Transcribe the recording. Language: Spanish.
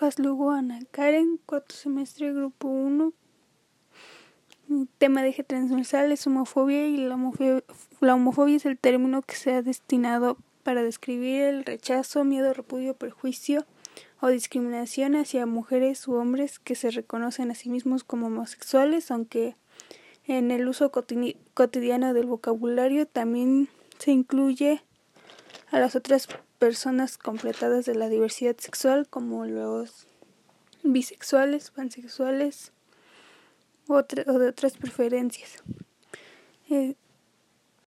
Rojas Ana Karen, cuarto semestre, grupo 1. Tema de eje transversal es homofobia y la homofobia, la homofobia es el término que se ha destinado para describir el rechazo, miedo, repudio, perjuicio o discriminación hacia mujeres u hombres que se reconocen a sí mismos como homosexuales, aunque en el uso cotidiano del vocabulario también se incluye a las otras personas completadas de la diversidad sexual como los bisexuales, pansexuales o de otras preferencias. Eh,